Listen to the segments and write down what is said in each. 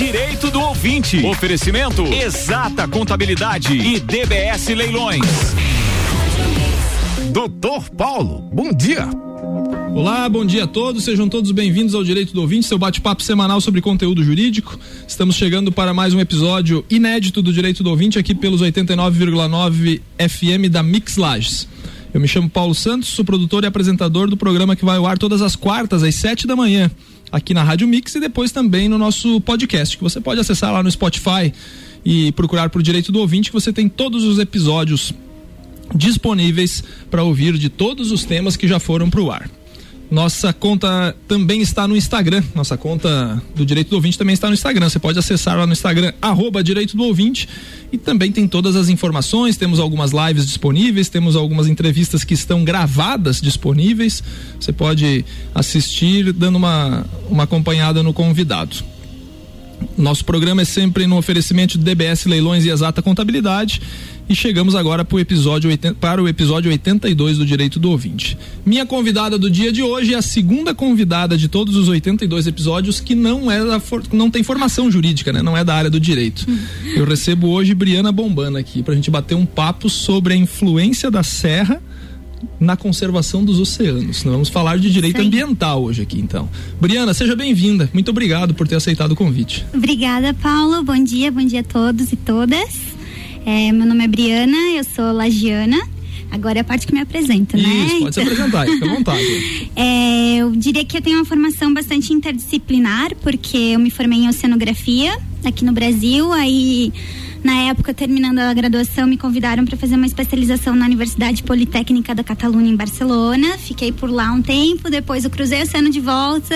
Direito do Ouvinte. Oferecimento Exata Contabilidade e DBS Leilões. Doutor Paulo, bom dia. Olá, bom dia a todos, sejam todos bem-vindos ao Direito do Ouvinte, seu bate-papo semanal sobre conteúdo jurídico. Estamos chegando para mais um episódio inédito do Direito do Ouvinte aqui pelos 89,9 FM da Mix Lages. Eu me chamo Paulo Santos, sou produtor e apresentador do programa que vai ao ar todas as quartas às sete da manhã, aqui na Rádio Mix e depois também no nosso podcast, que você pode acessar lá no Spotify e procurar por Direito do Ouvinte, que você tem todos os episódios disponíveis para ouvir de todos os temas que já foram para o ar. Nossa conta também está no Instagram. Nossa conta do Direito do Ouvinte também está no Instagram. Você pode acessar lá no Instagram, arroba Direito do Ouvinte. E também tem todas as informações. Temos algumas lives disponíveis, temos algumas entrevistas que estão gravadas disponíveis. Você pode assistir dando uma, uma acompanhada no convidado. Nosso programa é sempre no oferecimento de DBS Leilões e Exata Contabilidade. E chegamos agora para o episódio, 80, para o episódio 82 do Direito do Ouvinte. Minha convidada do dia de hoje é a segunda convidada de todos os 82 episódios que não é da não tem formação jurídica, né? Não é da área do direito. Eu recebo hoje Briana Bombana aqui para a gente bater um papo sobre a influência da serra na conservação dos oceanos. Nós vamos falar de direito Sim. ambiental hoje aqui, então. Briana, seja bem-vinda. Muito obrigado por ter aceitado o convite. Obrigada, Paulo. Bom dia, bom dia a todos e todas. É, meu nome é Briana, eu sou lagiana. Agora é a parte que me apresenta, né? Isso, pode se apresentar, fica à vontade. É, eu diria que eu tenho uma formação bastante interdisciplinar, porque eu me formei em oceanografia aqui no Brasil, aí na época, terminando a graduação, me convidaram para fazer uma especialização na Universidade Politécnica da Catalunha, em Barcelona. Fiquei por lá um tempo, depois eu cruzei o oceano de volta,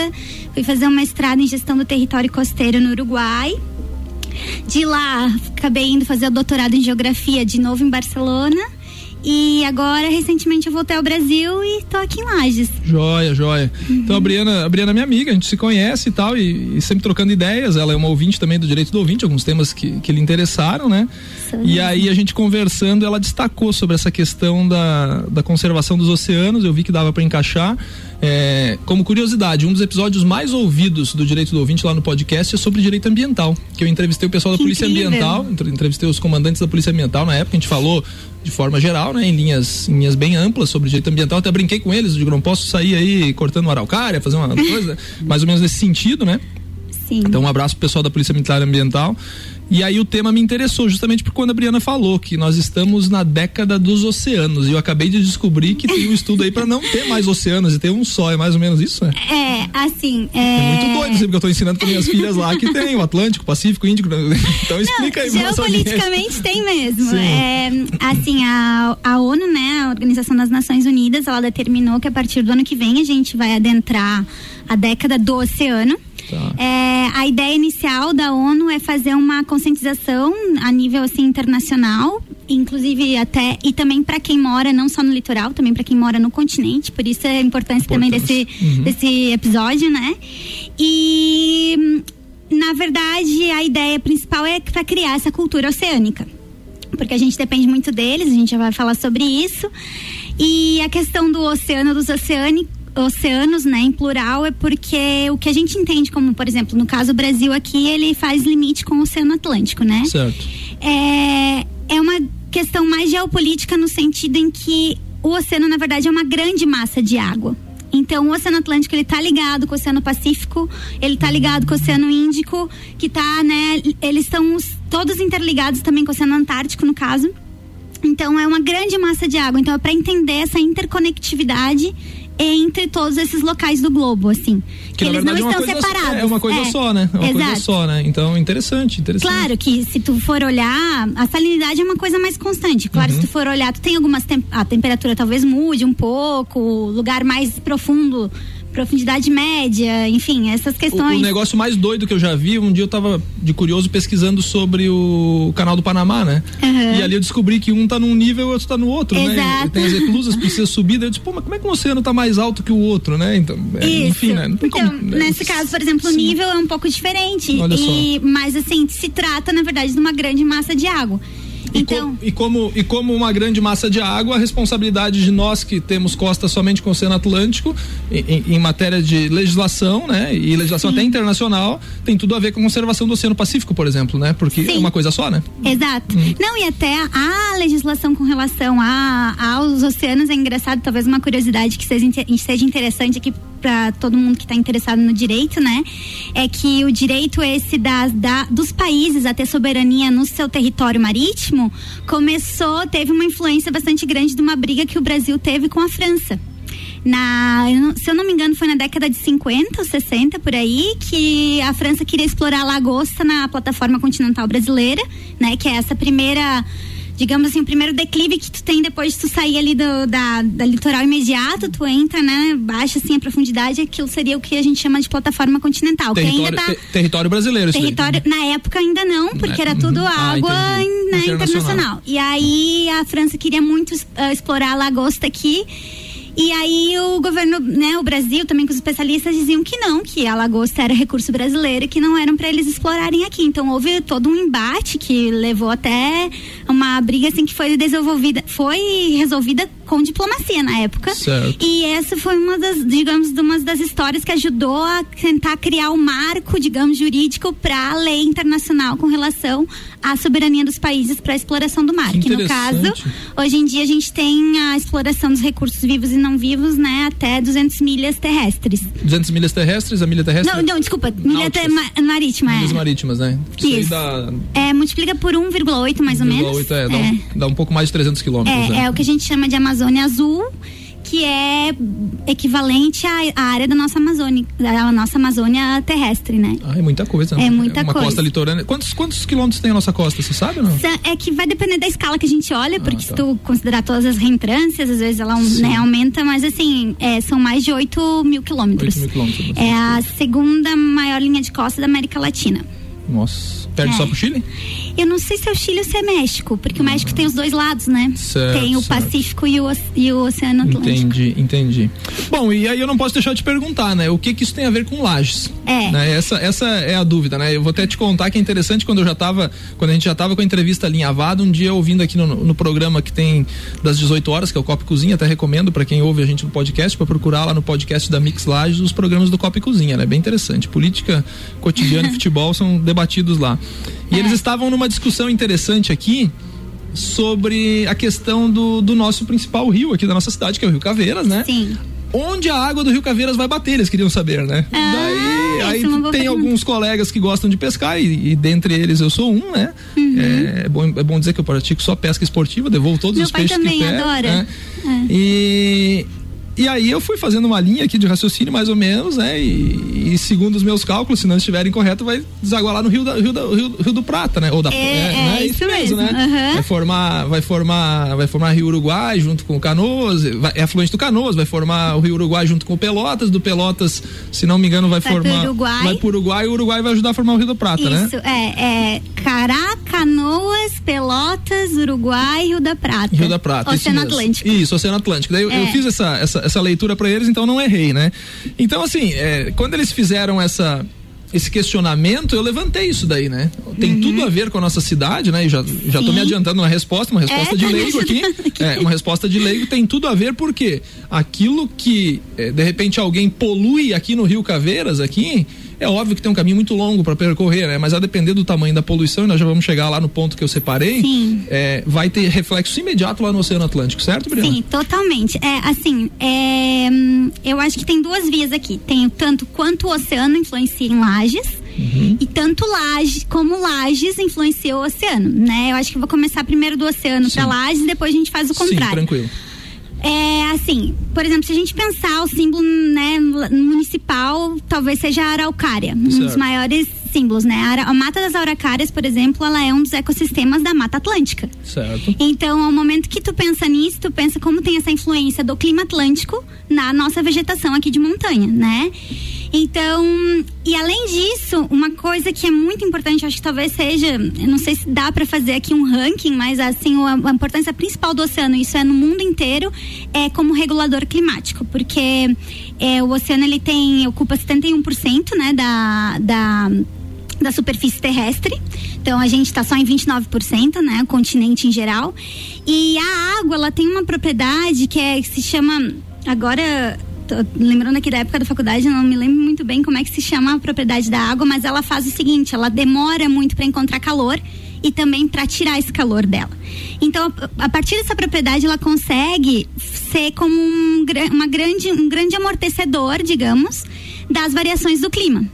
fui fazer um mestrado em gestão do território costeiro no Uruguai. De lá, acabei indo fazer o doutorado em geografia de novo em Barcelona. E agora, recentemente, eu voltei ao Brasil e tô aqui em Lages. Joia, joia. Uhum. Então, a Briana, a Briana é minha amiga, a gente se conhece e tal, e, e, sempre trocando ideias. Ela é uma ouvinte também do direito do ouvinte, alguns temas que, que lhe interessaram, né? E aí, a gente conversando, ela destacou sobre essa questão da, da conservação dos oceanos. Eu vi que dava para encaixar. É, como curiosidade, um dos episódios mais ouvidos do Direito do Ouvinte lá no podcast é sobre direito ambiental. Que eu entrevistei o pessoal da que Polícia incrível. Ambiental, entrevistei os comandantes da Polícia Ambiental na época, a gente falou de forma geral, né, em linhas, em linhas bem amplas sobre direito ambiental. Até brinquei com eles, digo, não posso sair aí cortando uma araucária, fazer uma coisa, mais ou menos nesse sentido, né? Sim. Então, um abraço pro pessoal da Polícia Militar Ambiental. E aí o tema me interessou justamente por quando a Briana falou que nós estamos na década dos oceanos. E eu acabei de descobrir que tem um estudo aí para não ter mais oceanos e ter um só. É mais ou menos isso, né? É, assim. É, é muito doido, porque eu tô ensinando para minhas filhas lá que tem o Atlântico, Pacífico, Índico. Então explica aí. Geopoliticamente tem mesmo. É, assim, a, a ONU, né, a Organização das Nações Unidas, ela determinou que a partir do ano que vem a gente vai adentrar a década do oceano. Tá. É, a ideia inicial da ONU é fazer uma conscientização a nível assim internacional, inclusive até e também para quem mora não só no litoral, também para quem mora no continente. Por isso é a importância, também desse uhum. desse episódio, né? E na verdade a ideia principal é para criar essa cultura oceânica, porque a gente depende muito deles. A gente já vai falar sobre isso. E a questão do oceano, dos oceânicos oceanos, né, em plural, é porque o que a gente entende como, por exemplo, no caso do Brasil aqui, ele faz limite com o Oceano Atlântico, né? Certo. É, é uma questão mais geopolítica no sentido em que o oceano, na verdade, é uma grande massa de água. Então, o Oceano Atlântico, ele está ligado com o Oceano Pacífico, ele está ligado com o Oceano Índico, que tá, né, eles estão todos interligados também com o Oceano Antártico, no caso. Então, é uma grande massa de água. Então, é para entender essa interconectividade entre todos esses locais do globo, assim. Que, eles verdade, não é estão separados. É uma coisa é. só, né? É uma Exato. coisa só, né? Então, interessante, interessante. Claro que se tu for olhar, a salinidade é uma coisa mais constante. Claro, uhum. se tu for olhar, tu tem algumas tem a temperatura talvez mude um pouco, lugar mais profundo profundidade média, enfim, essas questões. O, o, negócio mais doido que eu já vi, um dia eu tava de curioso pesquisando sobre o canal do Panamá, né? Uhum. E ali eu descobri que um tá num nível e o outro tá no outro, Exato. né? Tem as reclusas, precisa subir, daí eu disse, pô, mas como é que o oceano tá mais alto que o outro, né? Então, é, enfim, né? Não tem então, como, né? nesse caso, por exemplo, Sim. o nível é um pouco diferente. Olha e, só. Mas assim, se trata, na verdade, de uma grande massa de água. Então, e, com, e, como, e como uma grande massa de água, a responsabilidade de nós que temos costa somente com o Oceano Atlântico, em, em matéria de legislação, né? E legislação Sim. até internacional, tem tudo a ver com a conservação do Oceano Pacífico, por exemplo, né? Porque Sim. é uma coisa só, né? Exato. Hum. Não, e até a legislação com relação a, aos oceanos é engraçado, talvez uma curiosidade que seja, seja interessante aqui para todo mundo que está interessado no direito, né? É que o direito esse das, da, dos países a ter soberania no seu território marítimo começou, teve uma influência bastante grande de uma briga que o Brasil teve com a França na, se eu não me engano, foi na década de 50 ou 60 por aí, que a França queria explorar a lagosta na plataforma continental brasileira, né? Que é essa primeira digamos assim, o primeiro declive que tu tem depois de tu sair ali do, da, da litoral imediato, tu entra, né, baixa assim a profundidade, aquilo seria o que a gente chama de plataforma continental. Território, ainda tá, ter, território brasileiro, território, Na época ainda não, porque era tudo uhum. ah, água ah, né, internacional. internacional. E aí a França queria muito uh, explorar a lagosta aqui e aí o governo, né, o Brasil, também com os especialistas diziam que não, que a lagosta era recurso brasileiro e que não eram para eles explorarem aqui. Então houve todo um embate que levou até uma briga assim que foi desenvolvida, foi resolvida com diplomacia na época. Certo. E essa foi uma das, digamos, uma das histórias que ajudou a tentar criar um marco, digamos, jurídico para a lei internacional com relação à soberania dos países para a exploração do mar. Que, que no caso, hoje em dia a gente tem a exploração dos recursos vivos e não vivos, né, até 200 milhas terrestres. 200 milhas terrestres, a milha terrestre? Não, não, desculpa, milha te, ma, marítima. Milhas é. marítimas, né? Isso. Dá... É, multiplica por 1,8 mais 1, ou menos. 1,8 é, dá, é. Um, dá um pouco mais de 300 quilômetros. É, né? é o que a gente chama de Amazônia Azul que é equivalente à, à, área da nossa Amazônia, da nossa Amazônia terrestre, né? Ah, é muita coisa. Né? É muita é uma coisa. costa litorânea. Quantos, quantos quilômetros tem a nossa costa, você sabe ou não? É que vai depender da escala que a gente olha, porque ah, tá. se tu considerar todas as reentrâncias, às vezes ela né, aumenta, mas assim, é, são mais de 8 mil quilômetros. 8 mil quilômetros. É a segunda maior linha de costa da América Latina. Nossa. Perde é. só pro Chile? Eu não sei se é o Chile ou se é México, porque o México tem os dois lados, né? Certo, tem o certo. Pacífico e o, e o Oceano Atlântico. Entendi, entendi. Bom, e aí eu não posso deixar de perguntar, né? O que que isso tem a ver com lajes? É. Né? Essa, essa é a dúvida, né? Eu vou até te contar que é interessante quando eu já tava, quando a gente já tava com a entrevista alinhavada, um dia ouvindo aqui no, no programa que tem das 18 horas, que é o Copa Cozinha, até recomendo para quem ouve a gente no podcast, para procurar lá no podcast da Mix Lages os programas do Copa Cozinha, né? Bem interessante. Política, cotidiano e futebol são debatidos lá. E é. eles estavam numa discussão interessante aqui sobre a questão do, do nosso principal rio aqui da nossa cidade, que é o Rio Caveiras, né? Sim onde a água do Rio Caveiras vai bater, eles queriam saber, né? Ah, Daí aí tem alguns colegas que gostam de pescar e, e, dentre eles eu sou um, né? Uhum. É, é, bom, é bom dizer que eu pratico só pesca esportiva, devolvo todos Meu os peixes que pego. Meu pai também adora. Né? É. E e aí eu fui fazendo uma linha aqui de raciocínio mais ou menos, né? E, e segundo os meus cálculos, se não estiverem corretos, vai desaguar lá no Rio, da, Rio, da, Rio, Rio, do Prata, né? Ou da, é, é, é isso mesmo, né? Uhum. Vai formar, vai formar, vai formar Rio Uruguai junto com o Canoas, vai, é afluente do Canoas, vai formar o Rio Uruguai junto com o Pelotas, do Pelotas, se não me engano, vai, vai formar, pro Uruguai. vai pro Uruguai, e o Uruguai vai ajudar a formar o Rio do Prata, isso, né? Isso, é, é Cará, Canoas, Pelotas, Uruguai, Rio da Prata. Rio da Prata, Oceano Atlântico. Isso, Oceano Atlântico. Daí eu, eu é. fiz essa, essa, essa leitura para eles então não errei, né? Então, assim, é, quando eles fizeram essa esse questionamento, eu levantei isso daí, né? Tem uhum. tudo a ver com a nossa cidade, né? E já, já tô me adiantando uma resposta, uma resposta é, de leigo aqui. É, uma resposta de leigo tem tudo a ver porque aquilo que, é, de repente, alguém polui aqui no Rio Caveiras, aqui, é óbvio que tem um caminho muito longo para percorrer, né? Mas a depender do tamanho da poluição, e nós já vamos chegar lá no ponto que eu separei, é, vai ter reflexo imediato lá no Oceano Atlântico, certo, Briana? Sim, totalmente. É, assim, é, eu acho que tem duas vias aqui. Tem tanto quanto o oceano influencia em lajes, Uhum. E tanto Lages como Lages influenciou o oceano, né? Eu acho que vou começar primeiro do oceano para Lages e depois a gente faz o contrário. Sim, tranquilo. É assim, por exemplo, se a gente pensar o símbolo né, municipal, talvez seja a araucária, um dos maiores símbolos, né? A, a, Mata das Araucárias, por exemplo, ela é um dos ecossistemas da Mata Atlântica. Certo. Então, ao momento que tu pensa nisso, tu pensa como tem essa influência do clima atlântico na nossa vegetação aqui de montanha, né? Então, e além disso, uma coisa que é muito importante, acho que talvez seja, não sei se dá para fazer aqui um ranking, mas assim, a, a, importância principal do oceano, isso é no mundo inteiro, é como regulador climático, porque é, o oceano ele tem, ocupa 71%, né, da, da da superfície terrestre. Então a gente está só em 29%, né? O continente em geral. E a água, ela tem uma propriedade que é que se chama agora lembrando aqui da época da faculdade, não me lembro muito bem como é que se chama a propriedade da água, mas ela faz o seguinte, ela demora muito para encontrar calor e também para tirar esse calor dela. Então, a partir dessa propriedade, ela consegue ser como um, uma grande, um grande amortecedor, digamos, das variações do clima.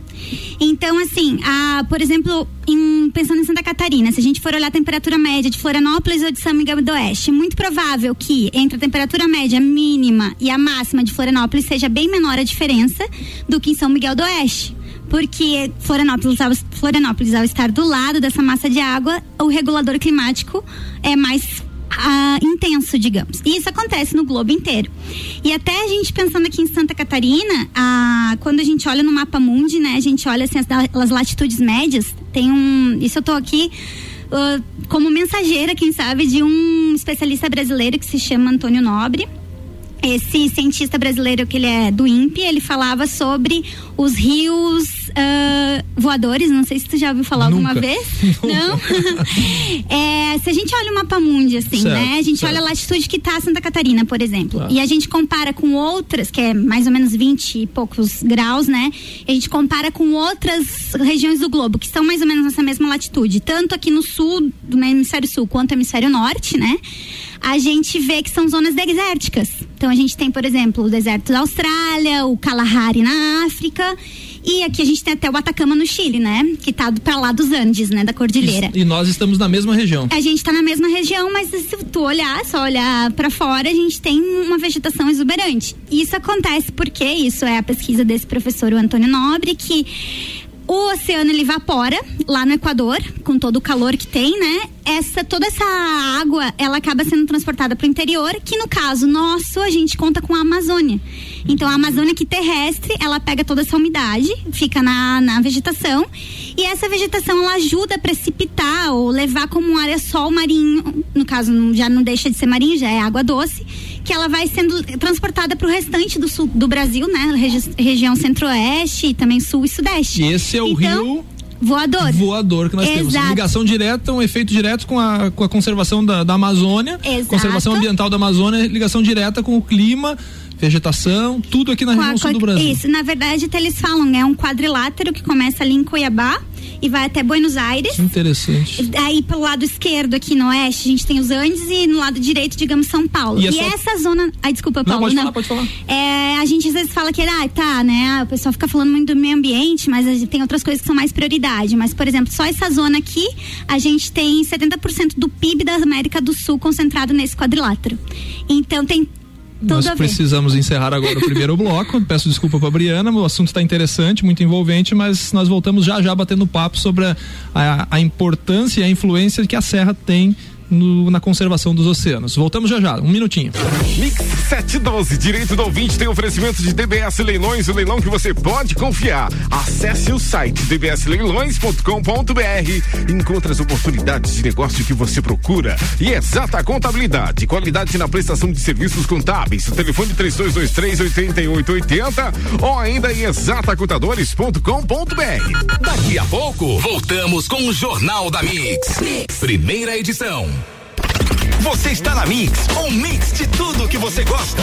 Então, assim, a, por exemplo, em, pensando em Santa Catarina, se a gente for olhar a temperatura média de Florianópolis ou de São Miguel do Oeste, muito provável que entre a temperatura média mínima e a máxima de Florianópolis seja bem menor a diferença do que em São Miguel do Oeste. Porque Florianópolis ao, Florianópolis, ao estar do lado dessa massa de água, o regulador climático é mais intenso, digamos. E isso acontece no globo inteiro. E até a gente pensando aqui em Santa Catarina, quando a gente olha no mapa mundi, né, a gente olha assim, as, as latitudes médias, tem um. Isso eu tô aqui. Uh, como mensageira, quem sabe, de um especialista brasileiro que se chama Antônio Nobre esse cientista brasileiro que ele é do INPE, ele falava sobre os rios uh, voadores, não sei se tu já ouviu falar Nunca. alguma vez. Não? é, se a gente olha o mapa mundi, assim, certo, né? A gente certo. olha a latitude que está Santa Catarina, por exemplo. E a gente compara com outras, que é mais ou menos 20 e poucos graus, né? E a gente compara com outras regiões do globo, que estão mais ou menos nessa mesma latitude. Tanto aqui no sul, do hemisfério sul, quanto no hemisfério norte, né? a gente vê que são zonas desérticas. Então a gente tem, por exemplo, o deserto da Austrália, o Kalahari na África. E aqui a gente tem até o Atacama no Chile, né? Que tá para lá dos Andes, né? Da cordilheira. E, e, nós estamos na mesma região. A gente está na mesma região, mas se tu olhar, só olhar para fora, a gente tem uma vegetação exuberante. Isso acontece porque isso é a pesquisa desse professor, o Antônio Nobre, que o oceano ele evapora lá no Equador, com todo o calor que tem, né? Essa toda essa água, ela acaba sendo transportada para o interior, que no caso nosso, a gente conta com a Amazônia. Então a Amazônia que terrestre, ela pega toda essa umidade, fica na, na vegetação, e essa vegetação ela ajuda a precipitar ou levar como um área sol marinho, no caso já não deixa de ser marinho, já é água doce que ela vai sendo transportada para o restante do sul do Brasil, né? Regi região centro-oeste e também sul e sudeste. E esse é o então, rio voador. Voador que nós Exato. temos. Ligação direta, um efeito direto com a, com a conservação da, da Amazônia, Exato. conservação ambiental da Amazônia, ligação direta com o clima vegetação, tudo aqui na região sul do Brasil. Isso, na verdade, eles falam, é um quadrilátero que começa ali em Cuiabá e vai até Buenos Aires. Que interessante. Aí pelo lado esquerdo aqui no oeste, a gente tem os Andes e no lado direito, digamos, São Paulo. E, e essa zona, ai desculpa, Paulo, não, pode não. Falar, pode falar. É, a gente às vezes fala que ah, tá, né, o pessoal fica falando muito do meio ambiente, mas a gente tem outras coisas que são mais prioridade, mas por exemplo, só essa zona aqui, a gente tem 70% do PIB da América do Sul concentrado nesse quadrilátero. Então tem tudo Nós precisamos encerrar agora o primeiro bloco. Peço desculpa para Briana, o assunto está interessante, muito envolvente, mas nós voltamos já já batendo papo sobre a, a, a importância e a influência que a Serra tem no, na conservação dos oceanos. Voltamos já já, um minutinho. Mix 712, direito do ouvinte tem oferecimento de DBS Leilões, o leilão que você pode confiar. Acesse o site dbsleilões.com.br. Encontre as oportunidades de negócio que você procura. E exata contabilidade, qualidade na prestação de serviços contábeis. O telefone 3223 8880 ou ainda em exatacontadores.com.br. Daqui a pouco, voltamos com o Jornal da mix. mix. Primeira edição. Você está na Mix, um mix de tudo que você gosta.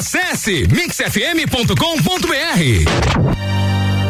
Acesse mixfm.com.br.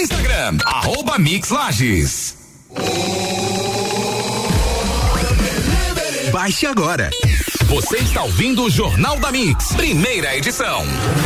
Instagram, arroba Mix Lages. Baixe agora. Você está ouvindo o Jornal da Mix, primeira edição.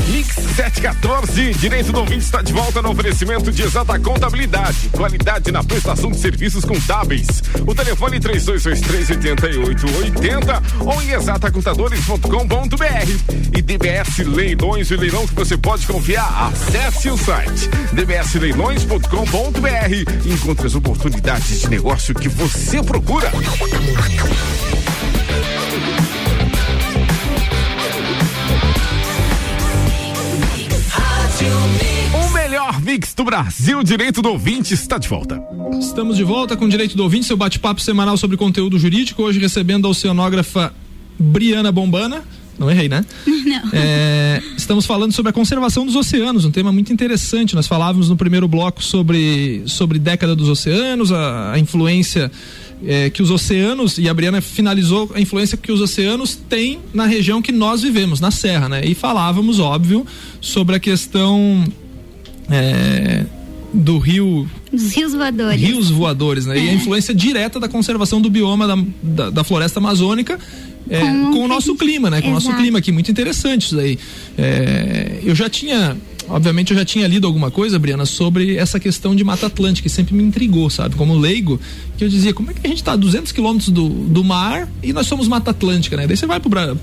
Mix 714, direito do ouvinte está de volta no oferecimento de exata contabilidade, qualidade na prestação de serviços contábeis. O telefone 32238880 ou em exatacontadores.com.br. E DBS Leilões, o leilão que você pode confiar. Acesse o site dbsleilões.com.br. Encontre as oportunidades de negócio que você procura. Melhor mix do Brasil, direito do ouvinte, está de volta. Estamos de volta com o Direito do Ouvinte, seu bate-papo semanal sobre conteúdo jurídico. Hoje recebendo a oceanógrafa Briana Bombana. Não errei, né? Não. É, estamos falando sobre a conservação dos oceanos, um tema muito interessante. Nós falávamos no primeiro bloco sobre, sobre década dos oceanos, a, a influência é, que os oceanos, e a Briana finalizou a influência que os oceanos têm na região que nós vivemos, na Serra, né? E falávamos, óbvio, sobre a questão é, do rio. Dos rios voadores. Rios voadores, né? É. E a é. influência direta da conservação do bioma da, da, da floresta amazônica é, com, com o nosso clima, né? Com Exato. o nosso clima aqui, muito interessante isso daí. É, eu já tinha obviamente eu já tinha lido alguma coisa, Briana, sobre essa questão de Mata Atlântica, que sempre me intrigou, sabe? Como leigo, que eu dizia, como é que a gente está a 200 quilômetros do, do mar e nós somos Mata Atlântica, né? Daí você vai para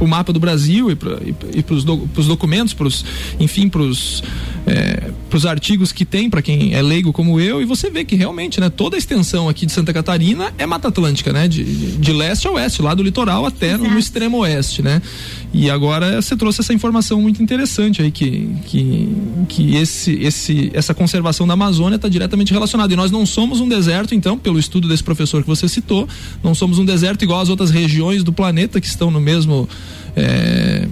o mapa do Brasil e para e, e os do, documentos, pros, enfim, para os é, artigos que tem para quem é leigo como eu, e você vê que realmente, né? Toda a extensão aqui de Santa Catarina é Mata Atlântica, né? De, de, de leste a oeste, lá do litoral até no, no extremo oeste, né? E agora você trouxe essa informação muito interessante aí que, que, que esse, esse, essa conservação da Amazônia está diretamente relacionada. E nós não somos um deserto, então, pelo estudo desse professor que você citou, não somos um deserto igual às outras regiões do planeta que estão no mesmo. É,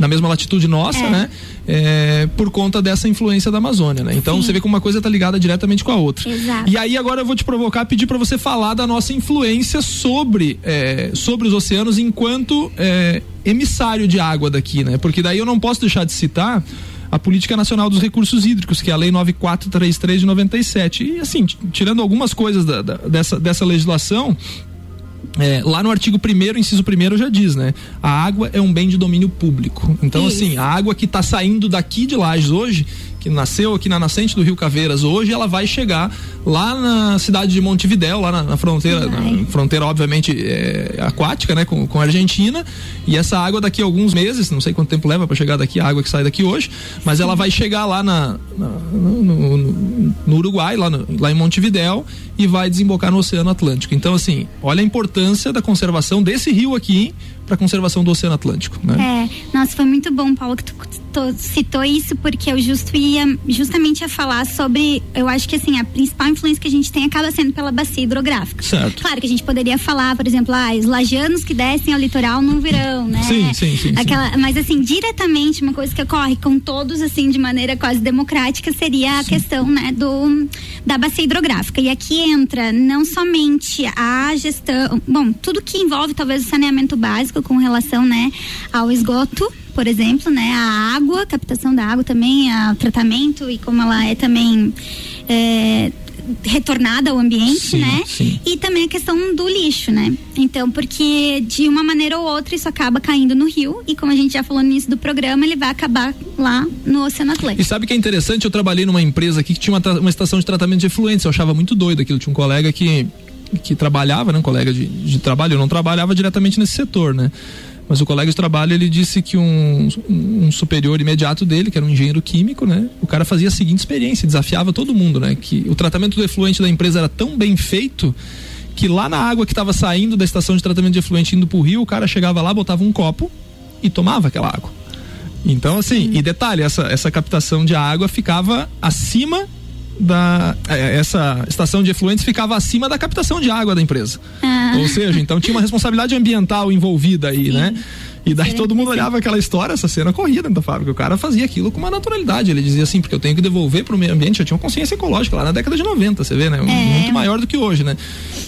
na mesma latitude nossa, é. né? É, por conta dessa influência da Amazônia, né? Então Sim. você vê como uma coisa está ligada diretamente com a outra. Exato. E aí agora eu vou te provocar, pedir para você falar da nossa influência sobre, é, sobre os oceanos enquanto é, emissário de água daqui, né? Porque daí eu não posso deixar de citar a Política Nacional dos Recursos Hídricos, que é a Lei 9433 de 97. E assim, tirando algumas coisas da, da, dessa, dessa legislação, é, lá no artigo 1 inciso 1 já diz, né? A água é um bem de domínio público. Então, Isso. assim, a água que está saindo daqui de Lages hoje, que nasceu aqui na nascente do Rio Caveiras hoje, ela vai chegar lá na cidade de Montevidéu, lá na, na fronteira, na fronteira obviamente é, aquática, né, com, com a Argentina. E essa água daqui a alguns meses, não sei quanto tempo leva para chegar daqui a água que sai daqui hoje, mas ela vai chegar lá na, na no, no, no, Uruguai, lá, no, lá em Montevidéu e vai desembocar no Oceano Atlântico. Então, assim, olha a importância da conservação desse rio aqui para a conservação do Oceano Atlântico. Né? É, nossa, foi muito bom, Paulo, que tu, tu, citou isso, porque eu justo ia justamente a falar sobre, eu acho que assim, a principal influência que a gente tem acaba sendo pela bacia hidrográfica. Certo. Claro que a gente poderia falar, por exemplo, ah, os lajanos que descem ao litoral no verão, né? Sim, sim, sim, Aquela, sim. Mas assim, diretamente, uma coisa que ocorre com todos, assim, de maneira quase democrática, seria a sim. questão, né, do, da bacia hidrográfica. E aqui entra não somente a gestão, bom, tudo que envolve talvez o saneamento básico, com relação, né, ao esgoto, por exemplo, né, a água, captação da água também, o tratamento e como ela é também é, retornada ao ambiente, sim, né? Sim. E também a questão do lixo, né? Então, porque de uma maneira ou outra isso acaba caindo no rio e como a gente já falou no início do programa, ele vai acabar lá no Oceano Atlântico. E sabe que é interessante? Eu trabalhei numa empresa aqui que tinha uma, uma estação de tratamento de efluentes, eu achava muito doido aquilo. Tinha um colega que que trabalhava, né, um colega de, de trabalho, eu não trabalhava diretamente nesse setor, né? Mas o colega de trabalho ele disse que um, um, superior imediato dele, que era um engenheiro químico, né? O cara fazia a seguinte experiência, desafiava todo mundo, né? Que o tratamento do efluente da empresa era tão bem feito que lá na água que estava saindo da estação de tratamento de efluente indo pro rio, o cara chegava lá, botava um copo e tomava aquela água. Então, assim, e detalhe, essa, essa captação de água ficava acima da é, essa estação de efluentes ficava acima da captação de água da empresa. Ah. Ou seja, então tinha uma responsabilidade ambiental envolvida aí, Sim. né? E daí todo mundo olhava aquela história, essa cena corrida dentro da fábrica. O cara fazia aquilo com uma naturalidade. Ele dizia assim, porque eu tenho que devolver para o meio ambiente. Já tinha uma consciência ecológica lá na década de 90, você vê, né? É. Muito maior do que hoje, né?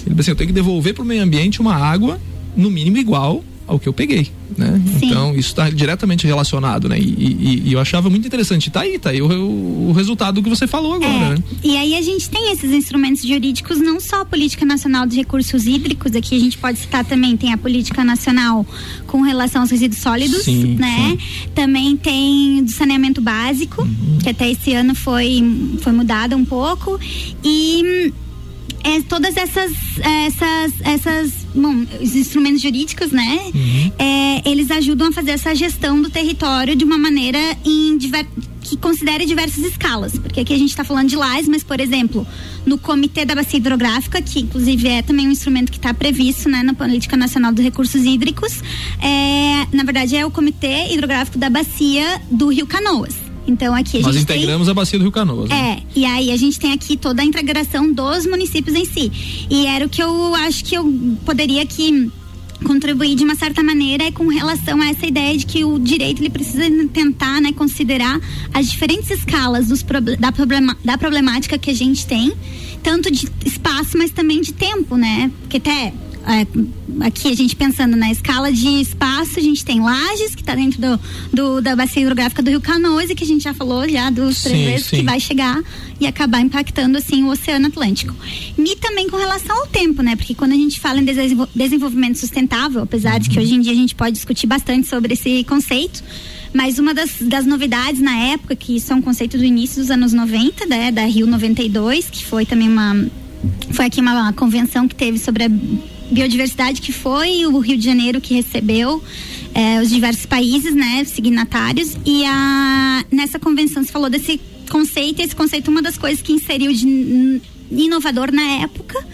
Ele disse assim, eu tenho que devolver para o meio ambiente uma água, no mínimo igual ao que eu peguei, né? Sim. Então isso está diretamente relacionado, né? E, e, e, eu achava muito interessante. Tá aí, tá aí o, o, resultado que você falou agora, é. né? E aí a gente tem esses instrumentos jurídicos, não só a política nacional de recursos hídricos, aqui a gente pode citar também tem a política nacional com relação aos resíduos sólidos, sim, né? Sim. Também tem do saneamento básico, uhum. que até esse ano foi foi mudada um pouco e é, todas essas, essas, essas, bom, os instrumentos jurídicos, né? Uhum. É, eles ajudam a fazer essa gestão do território de uma maneira em diver, que considere diversas escalas, porque aqui a gente está falando de lajes, mas por exemplo, no Comitê da Bacia Hidrográfica, que inclusive é também um instrumento que está previsto, né, na Política Nacional dos Recursos Hídricos, é, na verdade é o Comitê Hidrográfico da Bacia do Rio Canoas. Então aqui a Nós gente integramos tem, a bacia do Rio Canoas. Né? É, e aí a gente tem aqui toda a integração dos municípios em si. E era o que eu acho que eu poderia aqui contribuir de uma certa maneira é com relação a essa ideia de que o direito ele precisa tentar né, considerar as diferentes escalas dos, da, problema, da problemática que a gente tem, tanto de espaço, mas também de tempo, né? Porque até aqui a gente pensando na escala de espaço, a gente tem Lages, que está dentro do, do, da bacia hidrográfica do Rio Canoas, e que a gente já falou já dos sim, três vezes, sim. que vai chegar e acabar impactando assim o Oceano Atlântico. E também com relação ao tempo, né? Porque quando a gente fala em desenvolvimento sustentável, apesar de que hoje em dia a gente pode discutir bastante sobre esse conceito, mas uma das, das novidades na época, que isso é um conceito do início dos anos 90, né, da Rio 92, que foi também uma foi aqui uma convenção que teve sobre a biodiversidade que foi o Rio de Janeiro que recebeu é, os diversos países, né, signatários e a nessa convenção se falou desse conceito e esse conceito uma das coisas que inseriu de inovador na época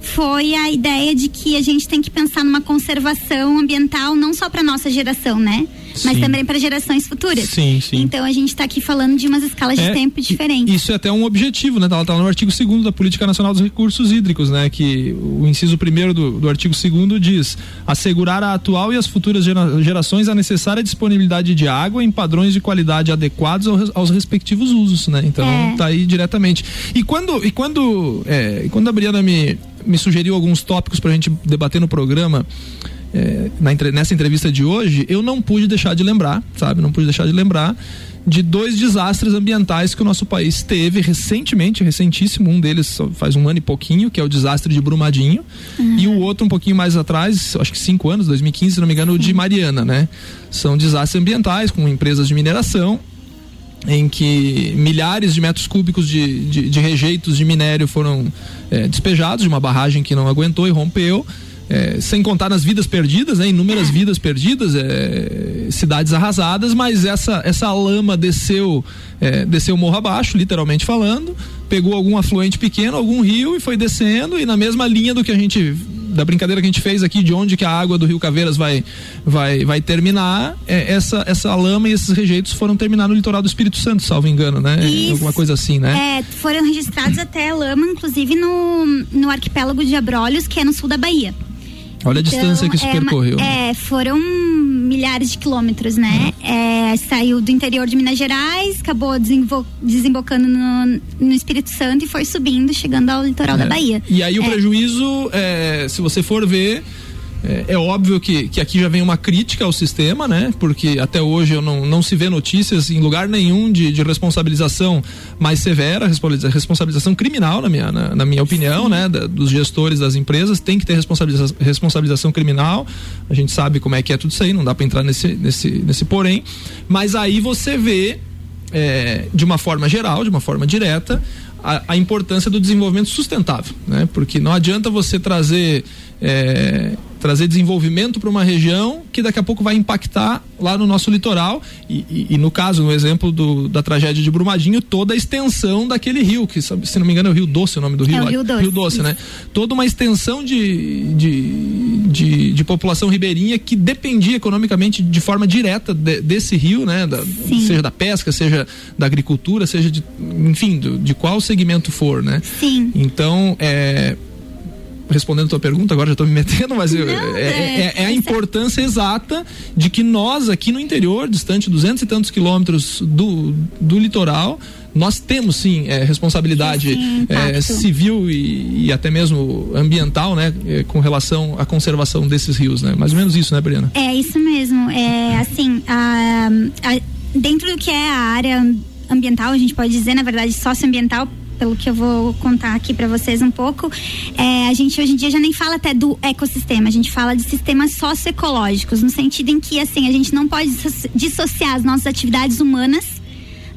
foi a ideia de que a gente tem que pensar numa conservação ambiental não só para nossa geração, né? Mas sim. também para gerações futuras. Sim, sim. Então a gente está aqui falando de umas escalas é, de tempo diferentes. Isso é até um objetivo, né? Tá, tá no artigo 2 da Política Nacional dos Recursos Hídricos, né? Que o inciso primeiro do, do artigo 2 diz assegurar a atual e as futuras gera, gerações a necessária disponibilidade de água em padrões de qualidade adequados aos, aos respectivos usos, né? Então é. tá aí diretamente. E quando, e quando, é, quando a Briana me, me sugeriu alguns tópicos para a gente debater no programa, é, na, nessa entrevista de hoje, eu não pude deixar de lembrar, sabe? Não pude deixar de lembrar de dois desastres ambientais que o nosso país teve recentemente, recentíssimo, um deles faz um ano e pouquinho, que é o desastre de Brumadinho, uhum. e o outro um pouquinho mais atrás, acho que cinco anos, 2015, se não me engano, o de Mariana, né? São desastres ambientais com empresas de mineração, em que milhares de metros cúbicos de, de, de rejeitos de minério foram é, despejados de uma barragem que não aguentou e rompeu é, sem contar nas vidas perdidas, né? inúmeras vidas perdidas, é, cidades arrasadas, mas essa, essa lama desceu, é, desceu morro abaixo, literalmente falando, pegou algum afluente pequeno, algum rio e foi descendo, e na mesma linha do que a gente da brincadeira que a gente fez aqui de onde que a água do Rio Caveiras vai vai vai terminar, é, essa essa lama e esses rejeitos foram terminar no litoral do Espírito Santo, salvo engano, né? Isso. Alguma coisa assim, né? É, foram registrados até lama, inclusive no no arquipélago de Abrolhos, que é no sul da Bahia. Olha então, a distância que isso é percorreu. É, foram milhares de quilômetros, né? É. É, saiu do interior de Minas Gerais, acabou desembocando no, no, Espírito Santo e foi subindo, chegando ao litoral da é. Bahia. E aí o é. prejuízo, é, se você for ver, é, é, óbvio que, que aqui já vem uma crítica ao sistema, né? Porque até hoje eu não, não se vê notícias em lugar nenhum de, de responsabilização mais severa, responsabilização criminal, na minha, na, na minha opinião, Sim. né? Da, dos gestores das empresas, tem que ter responsabilização, responsabilização criminal. A gente sabe como é que é tudo isso aí, não dá para entrar nesse, nesse, nesse porém. Mas aí você vê, é, de uma forma geral, de uma forma direta, a, a, importância do desenvolvimento sustentável, né? Porque não adianta você trazer é, trazer desenvolvimento para uma região que daqui a pouco vai impactar lá no nosso litoral e, e, e no caso, no exemplo do, da tragédia de Brumadinho, toda a extensão daquele rio, que se não me engano é o Rio Doce o nome do rio. É o rio Doce. Rio Doce, né? Toda uma extensão de, de, de, de, população ribeirinha que dependia economicamente de forma direta de, desse rio, né? Da, seja da pesca, seja da agricultura, seja de, enfim, do, de qual segmento for, né? Sim. Então, é respondendo a tua pergunta, agora já estou me metendo, mas eu, é, é, é, é, a importância exata de que nós aqui no interior, distante duzentos e tantos quilômetros do, do litoral, nós temos sim é, responsabilidade é, civil e, e, até mesmo ambiental, né, é, com relação à conservação desses rios, né? Mais ou menos isso, né, Briana? É isso mesmo. É assim, a, a, dentro do que é a área ambiental, a gente pode dizer, na verdade, socioambiental, pelo que eu vou contar aqui para vocês um pouco, é, a gente hoje em dia já nem fala até do ecossistema, a gente fala de sistemas socioecológicos, no sentido em que assim a gente não pode dissociar as nossas atividades humanas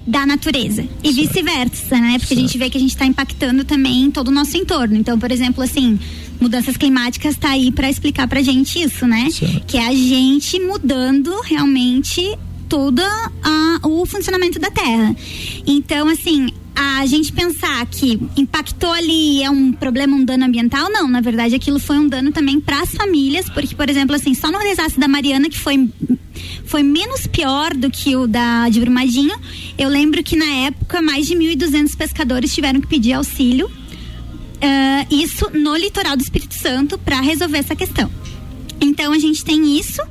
da natureza e vice-versa, né? Porque certo. a gente vê que a gente está impactando também todo o nosso entorno. Então, por exemplo, assim, mudanças climáticas está aí para explicar pra gente isso, né? Certo. Que é a gente mudando realmente todo a, o funcionamento da Terra. Então, assim, a gente pensar que impactou ali é um problema, um dano ambiental, não. Na verdade, aquilo foi um dano também para as famílias, porque, por exemplo, assim, só no desastre da Mariana, que foi, foi menos pior do que o da de Brumadinho, eu lembro que na época mais de 1.200 pescadores tiveram que pedir auxílio. Uh, isso no litoral do Espírito Santo para resolver essa questão. Então a gente tem isso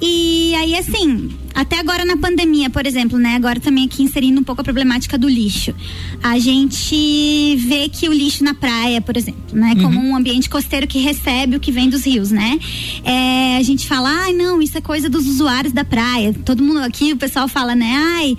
e aí, assim, até agora na pandemia, por exemplo, né? Agora também aqui inserindo um pouco a problemática do lixo. A gente vê que o lixo na praia, por exemplo, né? Como uhum. um ambiente costeiro que recebe o que vem dos rios, né? É, a gente fala, ai, não, isso é coisa dos usuários da praia. Todo mundo aqui, o pessoal fala, né? Ai,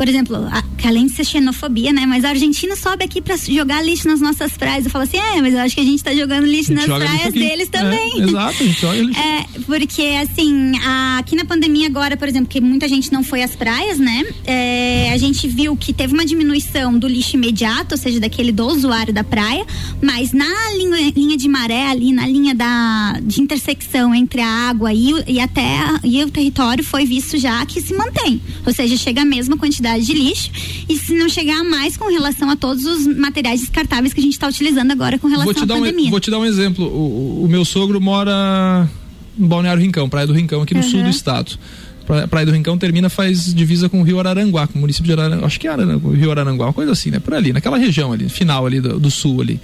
por exemplo, a, que além de ser xenofobia, né? Mas a Argentina sobe aqui para jogar lixo nas nossas praias. Eu falo assim, é, mas eu acho que a gente tá jogando lixo nas praias deles é, também. É, exato, a gente joga lixo. É, porque assim, a, aqui na pandemia agora, por exemplo, que muita gente não foi às praias, né? É, a gente viu que teve uma diminuição do lixo imediato, ou seja, daquele do usuário da praia, mas na linha, linha de maré ali, na linha da, de intersecção entre a água e, e até e o território foi visto já que se mantém. Ou seja, chega a mesma quantidade quantidade de lixo e se não chegar mais com relação a todos os materiais descartáveis que a gente está utilizando agora com relação à pandemia. Um, vou te dar um exemplo. O, o, meu sogro mora no Balneário Rincão, Praia do Rincão, aqui no uhum. sul do estado. Praia do Rincão termina, faz divisa com o Rio Araranguá, com o município de Araranguá, acho que é Araranguá, o Rio Araranguá, uma coisa assim, né? Por ali, naquela região ali, final ali do, do sul ali.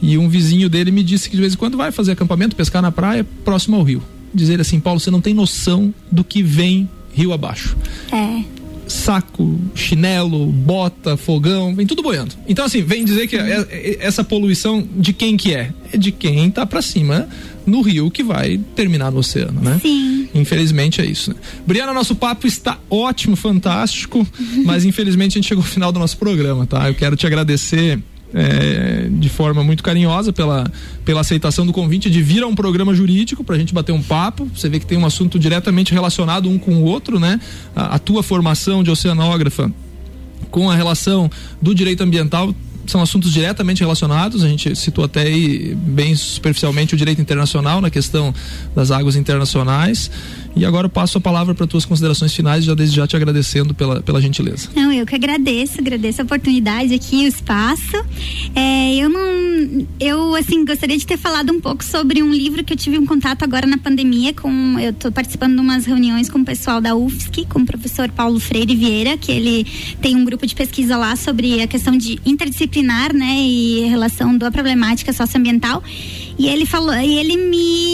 E um vizinho dele me disse que de vez em quando vai fazer acampamento, pescar na praia, próximo ao rio. Dizer assim, Paulo, você não tem noção do que vem rio abaixo. É saco, chinelo, bota, fogão, vem tudo boiando. Então, assim, vem dizer que é, é, essa poluição de quem que é? É de quem tá para cima no rio que vai terminar no oceano, né? Sim. Infelizmente é isso. Né? Briana, nosso papo está ótimo, fantástico, mas infelizmente a gente chegou ao final do nosso programa, tá? Eu quero te agradecer é, de forma muito carinhosa pela, pela aceitação do convite de vir a um programa jurídico para a gente bater um papo. Você vê que tem um assunto diretamente relacionado um com o outro, né? A, a tua formação de oceanógrafa com a relação do direito ambiental são assuntos diretamente relacionados. A gente citou até aí bem superficialmente o direito internacional na questão das águas internacionais. E agora eu passo a palavra para tuas considerações finais, já desde já te agradecendo pela, pela gentileza. Não, eu que agradeço, agradeço a oportunidade aqui, o espaço. É, eu não, eu assim gostaria de ter falado um pouco sobre um livro que eu tive um contato agora na pandemia com, eu estou participando de umas reuniões com o pessoal da UFSC, com o professor Paulo Freire Vieira, que ele tem um grupo de pesquisa lá sobre a questão de interdisciplinar, né, e relação da problemática socioambiental. E ele falou, e ele me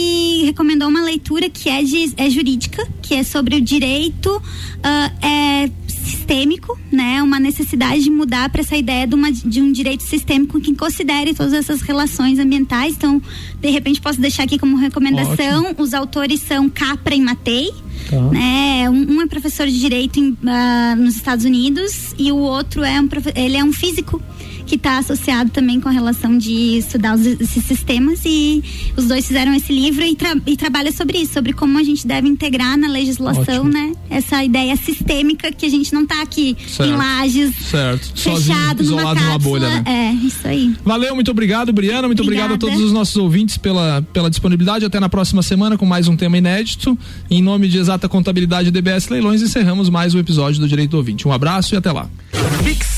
leitura que é de é jurídica, que é sobre o direito uh, é, sistêmico, né? Uma necessidade de mudar para essa ideia de, uma, de um direito sistêmico que considere todas essas relações ambientais. Então, de repente, posso deixar aqui como recomendação. Ótimo. Os autores são Capra e Matei. Tá. Né? Um, um, é professor de direito em, uh, nos Estados Unidos e o outro é um ele é um físico que está associado também com a relação de estudar os, esses sistemas e os dois fizeram esse livro e, tra e trabalha sobre isso, sobre como a gente deve integrar na legislação, Ótimo. né? Essa ideia sistêmica que a gente não está aqui certo. em lajes, certo. fechado Sozinho, numa, cápsula. numa bolha, né? É, isso aí. Valeu, muito obrigado, Briana, muito Obrigada. obrigado a todos os nossos ouvintes pela, pela disponibilidade. Até na próxima semana com mais um tema inédito. Em nome de Exata Contabilidade DBS Leilões, encerramos mais um episódio do Direito do Ouvinte. Um abraço e até lá.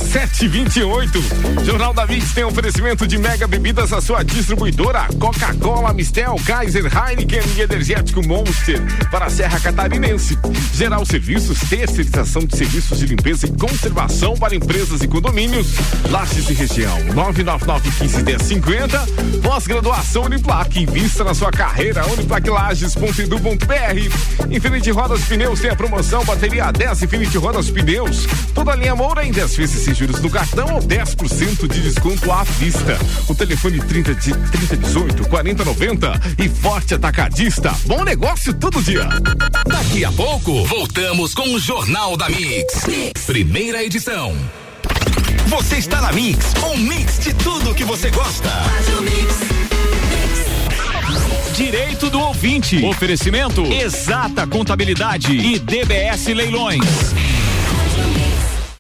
728. Jornal da Mix tem oferecimento de mega bebidas à sua distribuidora Coca-Cola, Mistel, Kaiser, Heineken e Energético Monster para a Serra Catarinense. Geral Serviços, terceirização de serviços de limpeza e conservação para empresas e condomínios. Lages e região 999-15-1050. Pós-graduação Uniplac. Invista na sua carreira uniplaclages.edu.br. Infinity Rodas Pneus tem a promoção bateria 10 Infinity Rodas Pneus. Toda linha Moura em 10 vezes sem juros no cartão ou 10% de desconto à vista. O telefone 30 de 3018 4090 e Forte Atacadista. Bom negócio todo dia. Daqui a pouco, voltamos com o Jornal da mix. mix. Primeira edição. Você está na Mix, um mix de tudo que você gosta. Direito do ouvinte. Oferecimento Exata Contabilidade e DBS Leilões.